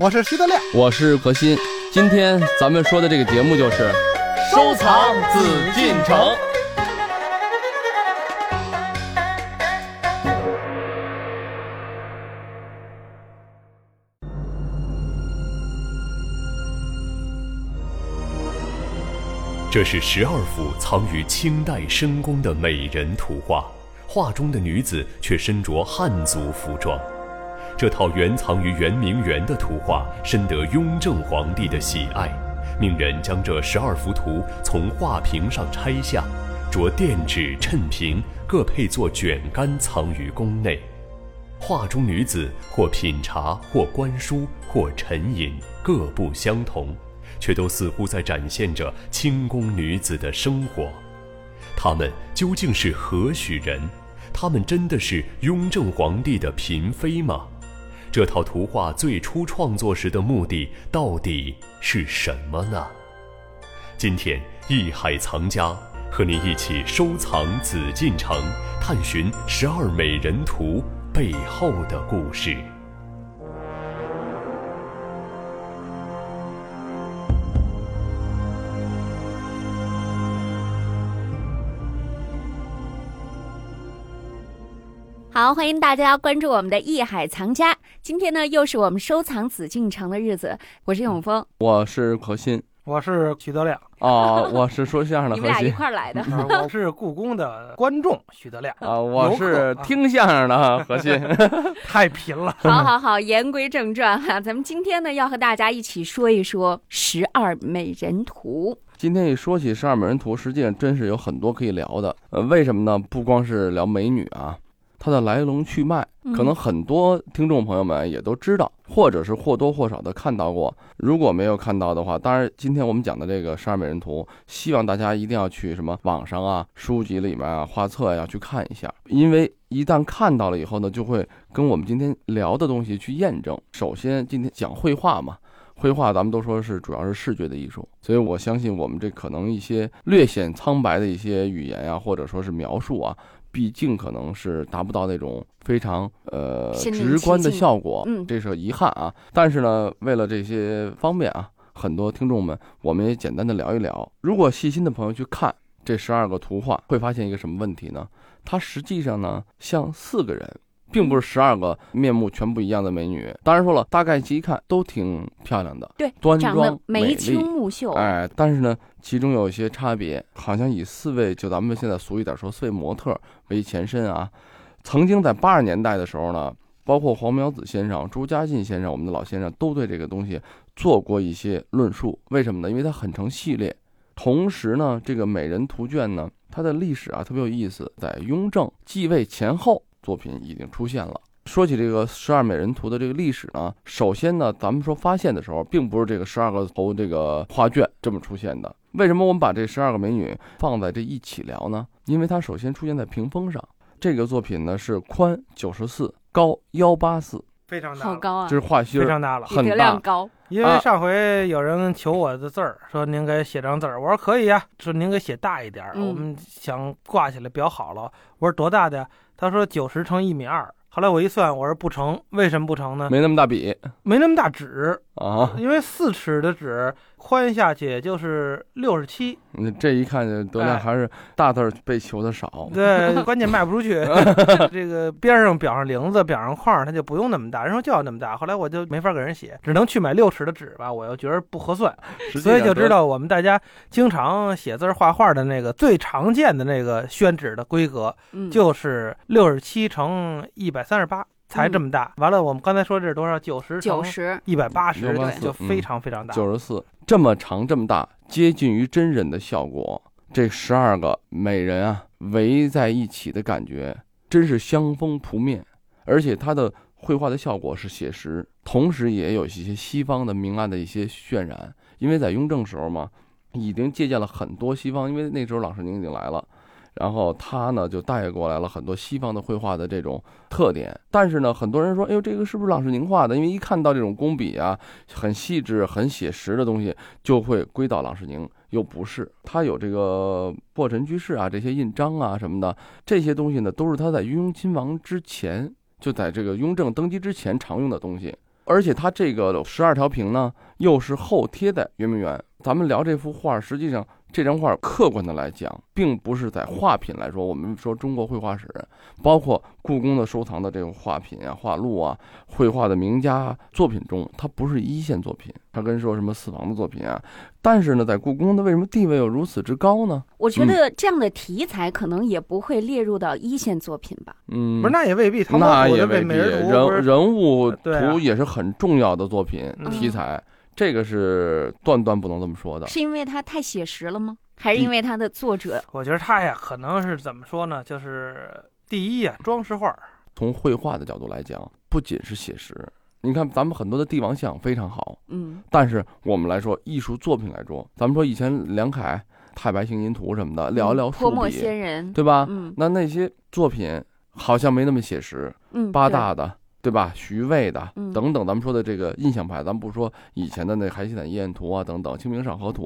我是徐德亮，我是何鑫。今天咱们说的这个节目就是收藏紫禁城。这是十二幅藏于清代深宫的美人图画，画中的女子却身着汉族服装。这套原藏于圆明园的图画深得雍正皇帝的喜爱，命人将这十二幅图从画屏上拆下，着垫纸衬屏，各配作卷杆藏于宫内。画中女子或品茶，或观书，或沉吟，各不相同。却都似乎在展现着清宫女子的生活，她们究竟是何许人？她们真的是雍正皇帝的嫔妃吗？这套图画最初创作时的目的到底是什么呢？今天艺海藏家和你一起收藏紫禁城，探寻十二美人图背后的故事。好，欢迎大家关注我们的艺海藏家。今天呢，又是我们收藏紫禁城的日子。我是永峰，我是何鑫，我是徐德亮。啊，我是说相声的何鑫。你们俩一块来的。我是故宫的观众徐德亮。啊，我是听相声的何鑫。太贫了。好好好，言归正传哈，咱们今天呢要和大家一起说一说十二美人图。今天一说起十二美人图，实际上真是有很多可以聊的。呃，为什么呢？不光是聊美女啊。它的来龙去脉，可能很多听众朋友们也都知道，或者是或多或少的看到过。如果没有看到的话，当然今天我们讲的这个十二美人图，希望大家一定要去什么网上啊、书籍里面啊、画册呀去看一下，因为一旦看到了以后呢，就会跟我们今天聊的东西去验证。首先，今天讲绘画嘛，绘画咱们都说是主要是视觉的艺术，所以我相信我们这可能一些略显苍白的一些语言呀，或者说是描述啊。毕竟可能是达不到那种非常呃直观的效果，嗯，这是遗憾啊。但是呢，为了这些方便啊，很多听众们，我们也简单的聊一聊。如果细心的朋友去看这十二个图画，会发现一个什么问题呢？它实际上呢，像四个人。并不是十二个面目全不一样的美女，当然说了，大概一看都挺漂亮的，对，端庄眉清目秀，哎，但是呢，其中有一些差别，好像以四位就咱们现在俗一点说四位模特为前身啊。曾经在八十年代的时候呢，包括黄苗子先生、朱家进先生，我们的老先生都对这个东西做过一些论述。为什么呢？因为它很成系列，同时呢，这个美人图卷呢，它的历史啊特别有意思，在雍正继位前后。作品已经出现了。说起这个十二美人图的这个历史呢，首先呢，咱们说发现的时候，并不是这个十二个头这个画卷这么出现的。为什么我们把这十二个美女放在这一起聊呢？因为它首先出现在屏风上。这个作品呢是宽九十四，高幺八四，非常大，好高啊！这是画心，非常大了，很大。高。因为上回有人求我的字儿，说您给写张字儿，我说可以呀，说您给写大一点，我们想挂起来裱好了。我说多大的？他说九十乘一米二。后来我一算，我说不成，为什么不成呢？没那么大笔，没那么大纸啊，因为四尺的纸宽下去也就是六十七。你这一看就德亮还是大字被求的少。对，关键卖不出去。这个边上裱上铃子，裱上框，它就不用那么大。人说就要那么大，后来我就没法给人写，只能去买六尺的纸吧。我又觉得不合算，所以就知道我们大家经常写字画画的那个最常见的那个宣纸的规格，就是六十七乘一百。三十八才这么大，完了，我们刚才说这是多少？九十九十一百八十，就非常非常大。九十四这么长这么大，接近于真人的效果。这十二个美人啊，围在一起的感觉，真是香风扑面。而且它的绘画的效果是写实，同时也有一些西方的明暗的一些渲染。因为在雍正时候嘛，已经借鉴了很多西方，因为那时候郎世宁已经来了。然后他呢就带过来了很多西方的绘画的这种特点，但是呢，很多人说，哎呦，这个是不是郎世宁画的？因为一看到这种工笔啊，很细致、很写实的东西，就会归到郎世宁。又不是，他有这个破尘居士啊，这些印章啊什么的，这些东西呢，都是他在雍亲王之前就在这个雍正登基之前常用的东西。而且他这个十二条屏呢，又是后贴在圆明园。咱们聊这幅画，实际上。这张画客观的来讲，并不是在画品来说，我们说中国绘画史，包括故宫的收藏的这个画品啊、画录啊、绘画的名家作品中，它不是一线作品。它跟说什么四房的作品啊，但是呢，在故宫的为什么地位又如此之高呢？我觉得这样的题材可能也不会列入到一线作品吧。嗯，不是，那也未必。那也未必。人人物图也是很重要的作品题材。这个是断断不能这么说的，是因为它太写实了吗？还是因为它的作者？我觉得他呀，可能是怎么说呢？就是第一呀，装饰画。从绘画的角度来讲，不仅是写实，你看咱们很多的帝王像非常好，嗯，但是我们来说艺术作品来说，咱们说以前梁凯《太白行吟图》什么的，寥寥数笔，仙人，对吧？嗯，那那些作品好像没那么写实，嗯，八大的。对吧？徐渭的等等，咱们说的这个印象派，咱们不说以前的那《海西坦夜宴图》啊等等，《清明上河图》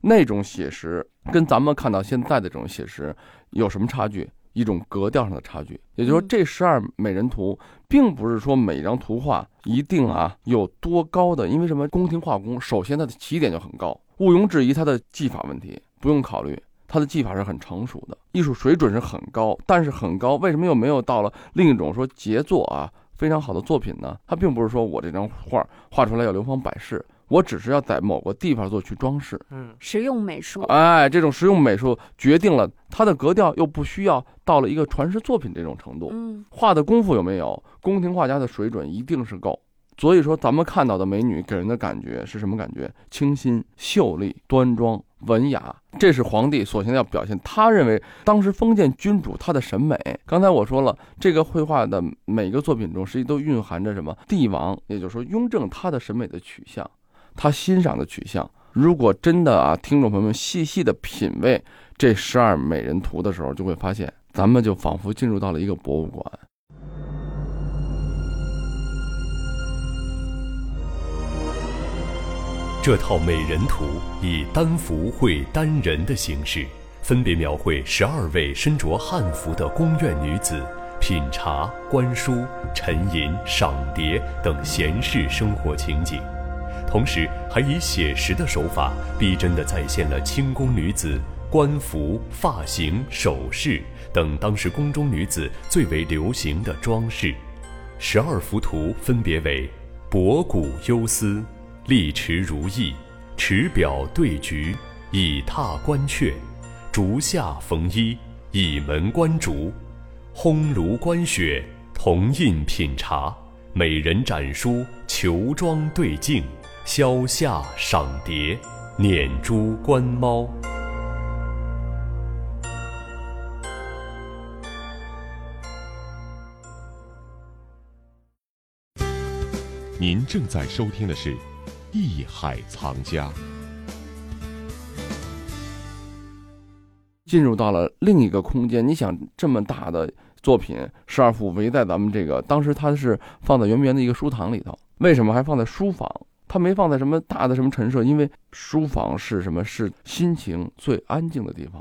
那种写实，跟咱们看到现在的这种写实有什么差距？一种格调上的差距。也就是说，这十二美人图，并不是说每张图画一定啊有多高的，因为什么？宫廷画工首先它的起点就很高，毋庸置疑，它的技法问题不用考虑，它的技法是很成熟的，艺术水准是很高。但是很高，为什么又没有到了另一种说杰作啊？非常好的作品呢，它并不是说我这张画画出来要流芳百世，我只是要在某个地方做去装饰，嗯，实用美术，哎，这种实用美术决定了它的格调，又不需要到了一个传世作品这种程度，嗯，画的功夫有没有？宫廷画家的水准一定是够。所以说，咱们看到的美女给人的感觉是什么感觉？清新、秀丽、端庄、文雅，这是皇帝首先要表现。他认为当时封建君主他的审美。刚才我说了，这个绘画的每个作品中，实际都蕴含着什么？帝王，也就是说雍正他的审美的取向，他欣赏的取向。如果真的啊，听众朋友们细细的品味这十二美人图的时候，就会发现，咱们就仿佛进入到了一个博物馆。这套美人图以单幅绘单人的形式，分别描绘十二位身着汉服的宫苑女子品茶、观书、沉吟、赏蝶等闲适生活情景，同时还以写实的手法，逼真地再现了清宫女子官服、发型、首饰等当时宫中女子最为流行的装饰。十二幅图分别为博古幽思。立池如意，池表对菊，以榻观雀；竹下逢衣，以门观竹；烘炉观雪，铜印品茶；美人展书，裘装对镜；消夏赏蝶，捻珠观猫。您正在收听的是。艺海藏家进入到了另一个空间。你想，这么大的作品，十二幅围在咱们这个，当时它是放在圆明园的一个书堂里头。为什么还放在书房？它没放在什么大的什么陈设？因为书房是什么？是心情最安静的地方，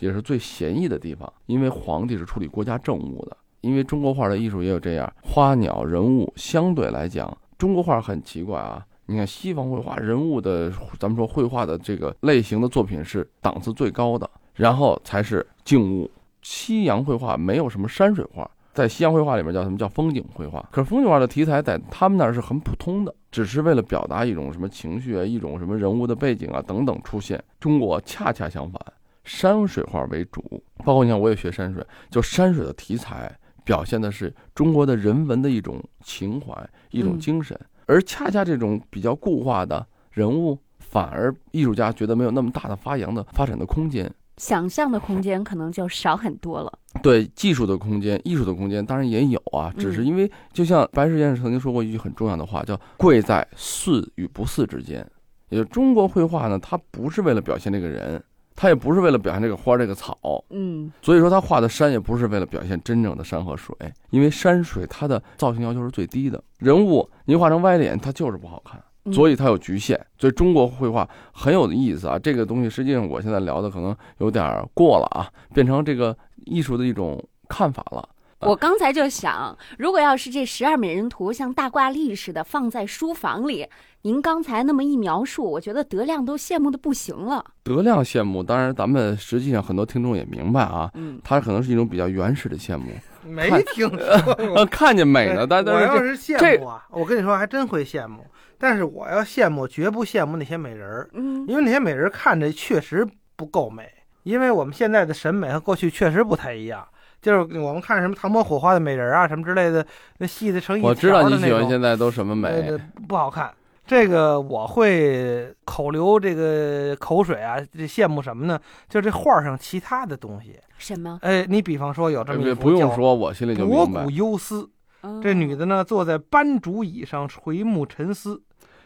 也是最闲逸的地方。因为皇帝是处理国家政务的。因为中国画的艺术也有这样，花鸟人物相对来讲，中国画很奇怪啊。你看西方绘画人物的，咱们说绘画的这个类型的作品是档次最高的，然后才是静物。西洋绘画没有什么山水画，在西洋绘画里面叫什么叫风景绘画？可是风景画的题材在他们那儿是很普通的，只是为了表达一种什么情绪啊，一种什么人物的背景啊等等出现。中国恰恰相反，山水画为主。包括你看，我也学山水，就山水的题材表现的是中国的人文的一种情怀，一种精神。而恰恰这种比较固化的人物，反而艺术家觉得没有那么大的发扬的发展的空间，想象的空间可能就少很多了。对技术的空间、艺术的空间当然也有啊，只是因为就像白石先生曾经说过一句很重要的话，叫“贵在似与不似之间”。也就中国绘画呢，它不是为了表现这个人。他也不是为了表现这个花这个草，嗯，所以说他画的山也不是为了表现真正的山和水，因为山水它的造型要求是最低的，人物您画成歪脸，它就是不好看，所以它有局限。所以中国绘画很有意思啊，这个东西实际上我现在聊的可能有点过了啊，变成这个艺术的一种看法了。我刚才就想，如果要是这十二美人图像大挂历似的放在书房里，您刚才那么一描述，我觉得德亮都羡慕的不行了。德亮羡慕，当然咱们实际上很多听众也明白啊，嗯，他可能是一种比较原始的羡慕，没听说呃，过。看见美呢，但但我是这要是羡慕啊，我跟你说还真会羡慕。但是我要羡慕，绝不羡慕那些美人儿，嗯，因为那些美人儿看着确实不够美。因为我们现在的审美和过去确实不太一样。就是我们看什么唐伯虎画的美人啊，什么之类的，那细的成一我知道你喜欢条的那种现在都什么美呃，不好看。这个我会口流这个口水啊，这羡慕什么呢？就这画上其他的东西。什么？哎，你比方说有这么一呃幅叫不用说，我心里就明白博古。忧思，嗯这女的呢坐在斑竹椅上垂目沉思。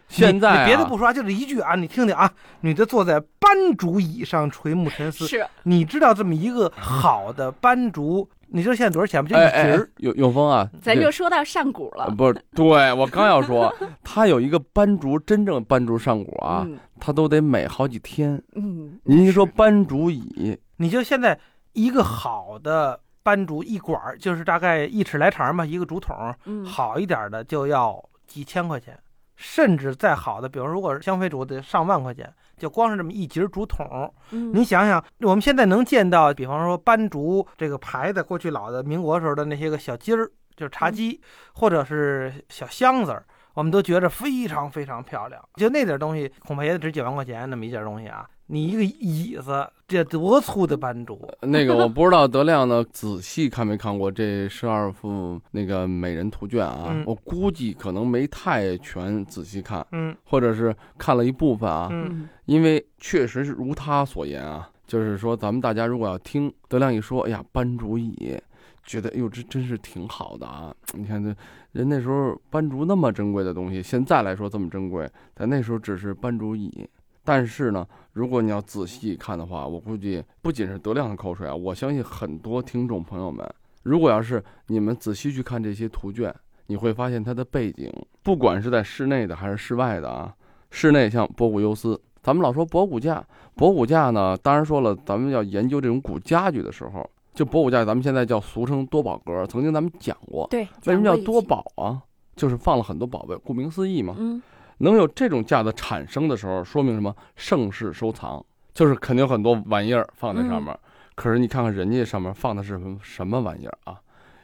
现在、啊、别的不说，就这一句啊，你听听啊，女的坐在斑竹椅上垂目沉思。是你知道这么一个好的斑竹，你知道现在多少钱吗？就一哎哎。，永永丰啊，咱就说到上古了。呃不是，对我刚要说，他有一个斑竹，真正斑竹上古啊，嗯他都得美好几天。嗯，您一说斑竹椅，你就现在一个好的斑竹一管儿，就是大概一尺来长吧，一个竹筒，嗯，好一点的就要几千块钱，甚至再好的，比如如果是香妃竹得上万块钱，就光是这么一节竹筒。嗯你想想，我们现在能见到，比方说斑竹这个牌子，过去老的民国时候的那些个小鸡儿，就是茶几，或者是小箱子儿。我们都觉着非常非常漂亮，就那点东西恐怕也得值几万块钱那么一件东西啊！你一个椅子，这多粗的斑竹，那个我不知道德亮呢仔细看没看过这十二幅那个美人图卷啊？嗯我估计可能没太全仔细看，嗯或者是看了一部分啊。嗯，嗯因为确实是如他所言啊，就是说咱们大家如果要听德亮一说，哎呀，班主椅，觉得哎呦这真是挺好的啊！你看这人那时候班竹那么珍贵的东西，现在来说这么珍贵，但那时候只是班竹椅。但是呢，如果你要仔细看的话，我估计不仅是德亮的口水啊，我相信很多听众朋友们，如果要是你们仔细去看这些图卷，你会发现它的背景，不管是在室内的还是室外的啊，室内像博古优斯，咱们老说博古架，博古架呢，当然说了，咱们要研究这种古家具的时候，就博古架，咱们现在叫俗称多宝格，曾经咱们讲过，对，为什么叫多？宝啊？就是放了很多宝贝，顾名思义嘛。嗯能有这种架子产生的时候，说明什么？盛世收藏，就是肯定有很多玩意儿放在上面。可是你看看人家上面放的是什么什么玩意儿啊？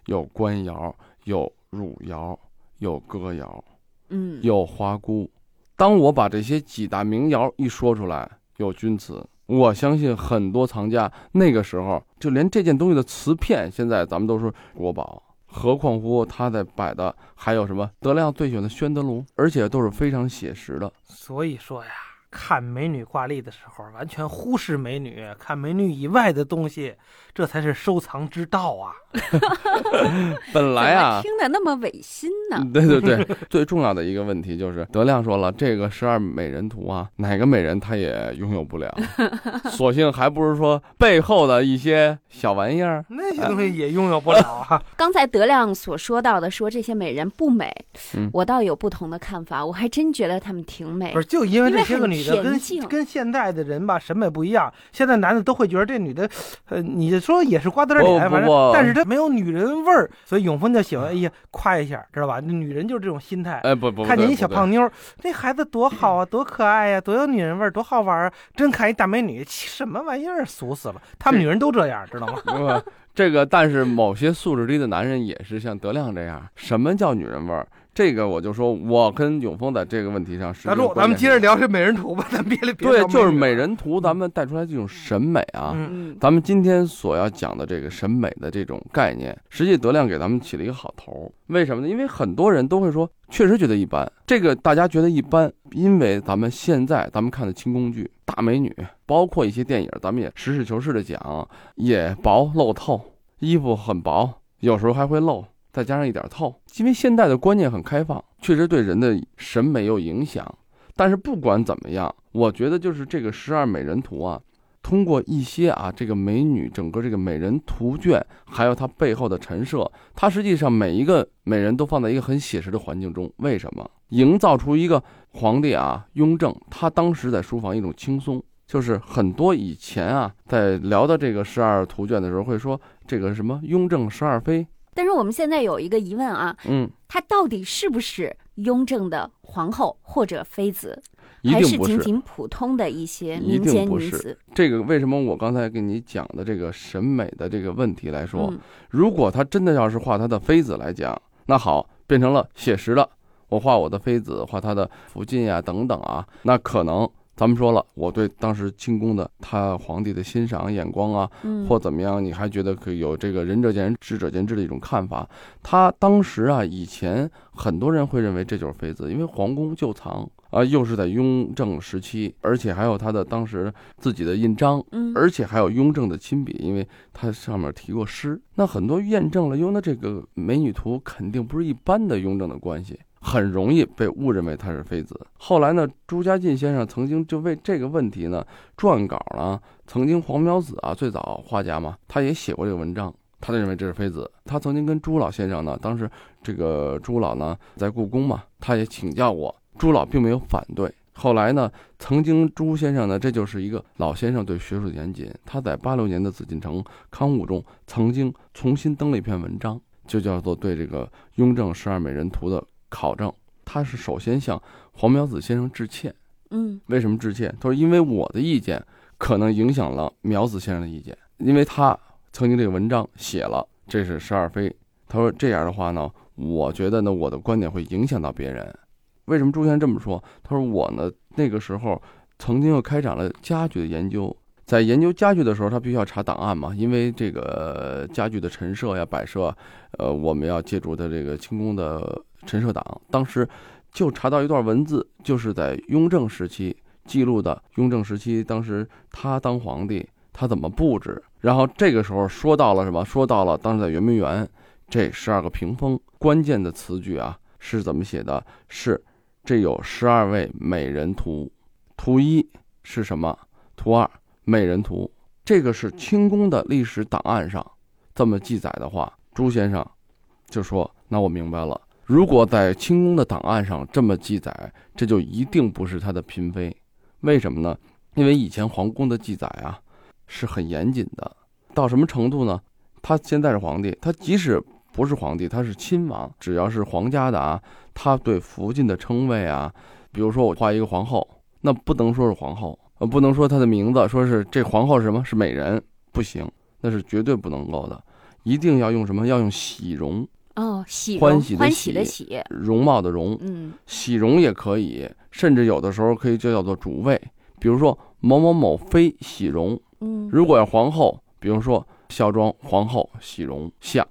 有官窑，有汝窑，有哥窑，嗯，有花姑。当我把这些几大名窑一说出来，有钧瓷，我相信很多藏家那个时候就连这件东西的瓷片，现在咱们都说国宝，何况乎他在摆的还有什么德亮最喜欢的宣德炉，而且都是非常写实的。所以说呀，看美女挂历的时候，完全忽视美女，看美女以外的东西，这才是收藏之道啊！本来啊，听的那么违心呢？嗯 对对对，最重要的一个问题就是德亮说了，这个十二美人图啊，哪个美人他也拥有不了，索性还不是说背后的一些小玩意儿。那些东西也拥有不了啊！刚才德亮所说到的，说这些美人不美，嗯我倒有不同的看法。我还真觉得她们挺美不。是，就因为这些个女的跟跟现在的人吧审美不一样，现在男的都会觉得这女的，呃，你说也是瓜子脸，反正但是她没有女人味儿，所以永峰就喜欢，哎呀，夸一下，知道吧？女人就是这种心态。哎，不不，看见一小胖妞儿，那孩子多好啊，多可爱呀、多有女人味儿，多好玩儿啊！真看一大美女，什么玩意儿，俗死了！他们女人都这样，知道吗？这个但是某些素质低的男人也是像德亮这样。什么叫女人味儿？这个我就说，我跟永峰在这个问题上是。大柱，咱们接着。聊这美人图吧，咱别别对，就是美人图，咱们带出来这种审美啊。嗯，嗯咱们今天所要讲的这个审美的这种概念，实际德亮给咱们起了一个好头。为什么呢？因为很多人都会说，确实觉得一般。这个大家觉得一般，因为咱们现在咱们看的清宫剧，大美女，包括一些电影，咱们也实事求是的讲，也薄露透，衣服很薄，有时候还会露，再加上一点透。因为现在的观念很开放，确实对人的审美有影响。但是不管怎么样，我觉得就是这个十二美人图啊，通过一些啊这个美女整个这个美人图卷，还有它背后的陈设，它实际上每一个美人都放在一个很写实的环境中。为什么？营造出一个皇帝啊，雍正他当时在书房一种轻松。就是很多以前啊，在聊到这个十二图卷的时候，会说这个什么雍正十二妃，但是我们现在有一个疑问啊，嗯，她到底是不是雍正的皇后或者妃子，一还是。仅仅普通的一些民间女子？这个为什么我刚才跟你讲的这个审美的这个问题来说，嗯如果她真的要是画她的妃子来讲，那好，变成了写实的，我画我的妃子，画她的福晋呀等等啊，那可能咱们说了，我对当时清宫的他皇帝的欣赏眼光啊，嗯，或怎么样，你还觉得可以有这个仁者见仁，智者见智的一种看法。他当时啊，以前很多人会认为这就是妃子，因为皇宫旧藏啊，又是在雍正时期，而且还有他的当时自己的印章，嗯，而且还有雍正的亲笔，因为他上面提过诗。那很多验证了，哟，那这个美女图肯定不是一般的雍正的关系，很容易被误认为她是妃子。后来呢，朱家进先生曾经就为这个问题呢撰稿呢，曾经黄苗子啊，最早画家嘛，他也写过这个文章。他就认为这是妃子。他曾经跟朱老先生呢，当时这个朱老呢在故宫嘛，他也请教过，朱老并没有反对。后来呢，曾经朱先生呢，这就是一个老先生对学术的严谨。他在八六年的《紫禁城刊物》中，曾经重新登了一篇文章，就叫做对这个雍正十二美人图的考证。他是首先向黄苗子先生致歉。嗯为什么致歉？他说因为我的意见可能影响了苗子先生的意见，因为他曾经这个文章写了这是十二妃。他说这样的话呢，我觉得呢我的观点会影响到别人。为什么朱先生这么说？他说我呢那个时候曾经又开展了家具的研究，在研究家具的时候，他必须要查档案嘛，因为这个家具的陈设呀、摆设，呃，我们要借助的这个清宫的陈设档，当时就查到一段文字，就是在雍正时期记录的。雍正时期，当时他当皇帝，他怎么布置？然后这个时候说到了什么？说到了当时在圆明园这十二个屏风，关键的词句啊是怎么写的？是这有十二位美人图，图一是什么？图二美人图。这个是清宫的历史档案上这么记载的话，朱先生就说：“那我明白了。如果在清宫的档案上这么记载，这就一定不是他的嫔妃。为什么呢？因为以前皇宫的记载啊是很严谨的，到什么程度呢？他现在是皇帝，他即使不是皇帝，他是亲王，只要是皇家的啊，他对福晋的称谓啊，比如说我画一个皇后，那不能说是皇后，呃，不能说她的名字，说是这皇后是什么？是美人，不行，那是绝对不能够的，一定要用什么？要用喜容，哦，喜欢喜的喜的喜喜，容貌的容，嗯喜容也可以，甚至有的时候可以就叫做主位，比如说某某某妃喜容，嗯如果要皇后，比如说孝庄皇后喜容像，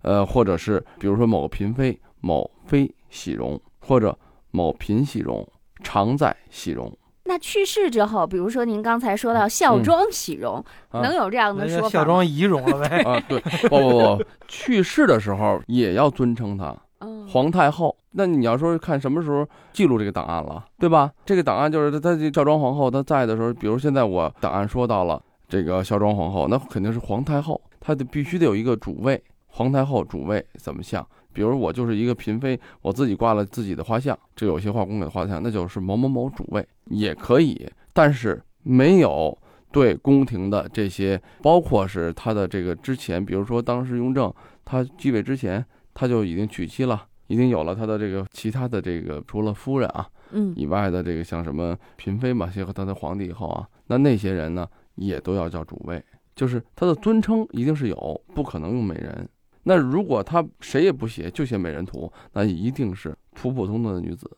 呃，或者是比如说某个嫔妃某妃喜容，或者某嫔喜容，常在喜容。那去世之后，比如说您刚才说到孝庄喜容，啊能有这样的说孝庄仪容了呗。啊，对，不不不，去世的时候也要尊称她嗯，皇太后。那你要说看什么时候记录这个档案了，对吧？这个档案就是她这孝庄皇后她在的时候，比如现在我档案说到了这个孝庄皇后，那肯定是皇太后，她得必须得有一个主位，皇太后主位怎么像？比如我就是一个嫔妃，我自己挂了自己的画像，这有些画工给画像，那就是某某某主位也可以，但是没有对宫廷的这些，包括是他的这个之前，比如说当时雍正他继位之前，他就已经娶妻了，已经有了他的这个其他的这个除了夫人啊嗯以外的这个像什么嫔妃嘛，结合他的皇帝以后啊，那那些人呢也都要叫主位，就是他的尊称一定是有，不可能用美人。那如果他谁也不写，就写美人图，那一定是普普通通的女子。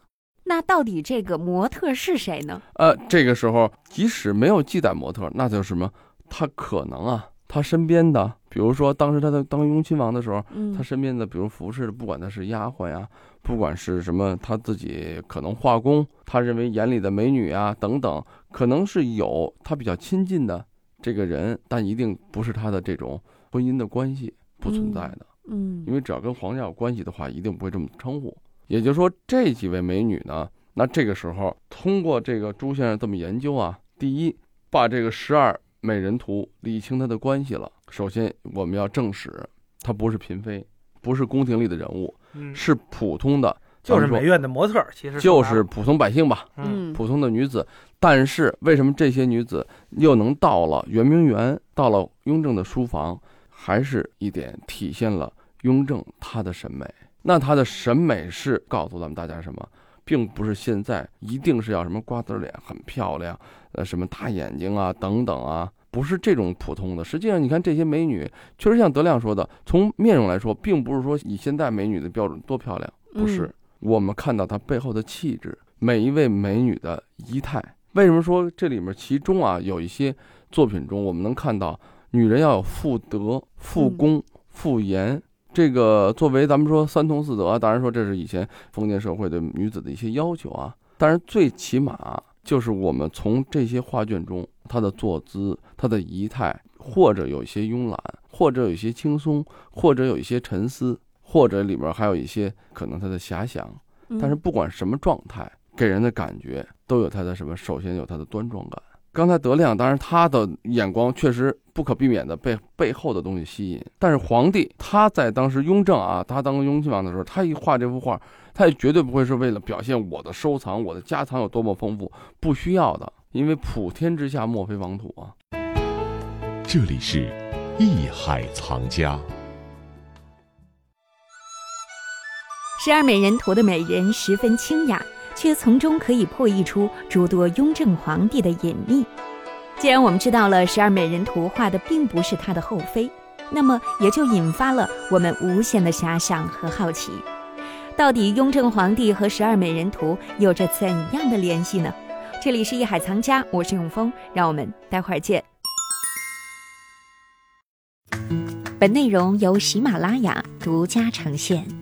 那到底这个模特是谁呢？呃，这个时候即使没有记载模特，那就是什么？他可能啊，他身边的，比如说当时他在当雍亲王的时候，嗯他身边的，比如服侍的，不管他是丫鬟呀，不管是什么，他自己可能画工，他认为眼里的美女啊等等，可能是有他比较亲近的这个人，但一定不是他的这种婚姻的关系不存在的。嗯因为只要跟皇家有关系的话，一定不会这么称呼。也就是说，这几位美女呢，那这个时候通过这个朱先生这么研究啊，第一，把这个十二美人图理清她的关系了。首先，我们要证实她不是嫔妃，不是宫廷里的人物，嗯，是普通的，就是美院的模特儿，其实就是普通百姓吧，嗯嗯普通的女子。但是为什么这些女子又能到了圆明园，到了雍正的书房，还是一点体现了雍正他的审美。那他的审美是告诉咱们大家什么，并不是现在一定是要什么瓜子脸很漂亮，呃，什么大眼睛啊等等啊，不是这种普通的。实际上，你看这些美女，确实像德亮说的，从面容来说，并不是说以现在美女的标准多漂亮，不是。我们看到她背后的气质，每一位美女的仪态。为什么说这里面其中啊有一些作品中，我们能看到女人要有妇德、妇功、妇言。这个作为咱们说三从四德，当然说这是以前封建社会对女子的一些要求啊。但是最起码就是我们从这些画卷中，她的坐姿、她的仪态，或者有一些慵懒，或者有一些轻松，或者有一些沉思，或者里面还有一些可能她的遐想。但是不管什么状态，给人的感觉都有她的什么？首先有她的端庄感。刚才德亮，当然他的眼光确实不可避免的被背后的东西吸引。但是皇帝他在当时雍正啊，他当雍亲王的时候，他一画这幅画，他也绝对不会是为了表现我的收藏、我的家藏有多么丰富，不需要的。因为普天之下莫非王土啊。这里是艺海藏家。十二美人图的美人十分清雅。却从中可以破译出诸多雍正皇帝的隐秘。既然我们知道了十二美人图画的并不是他的后妃，那么也就引发了我们无限的遐想和好奇：到底雍正皇帝和十二美人图有着怎样的联系呢？这里是艺海藏家，我是永峰，让我们待会儿见。本内容由喜马拉雅独家呈现。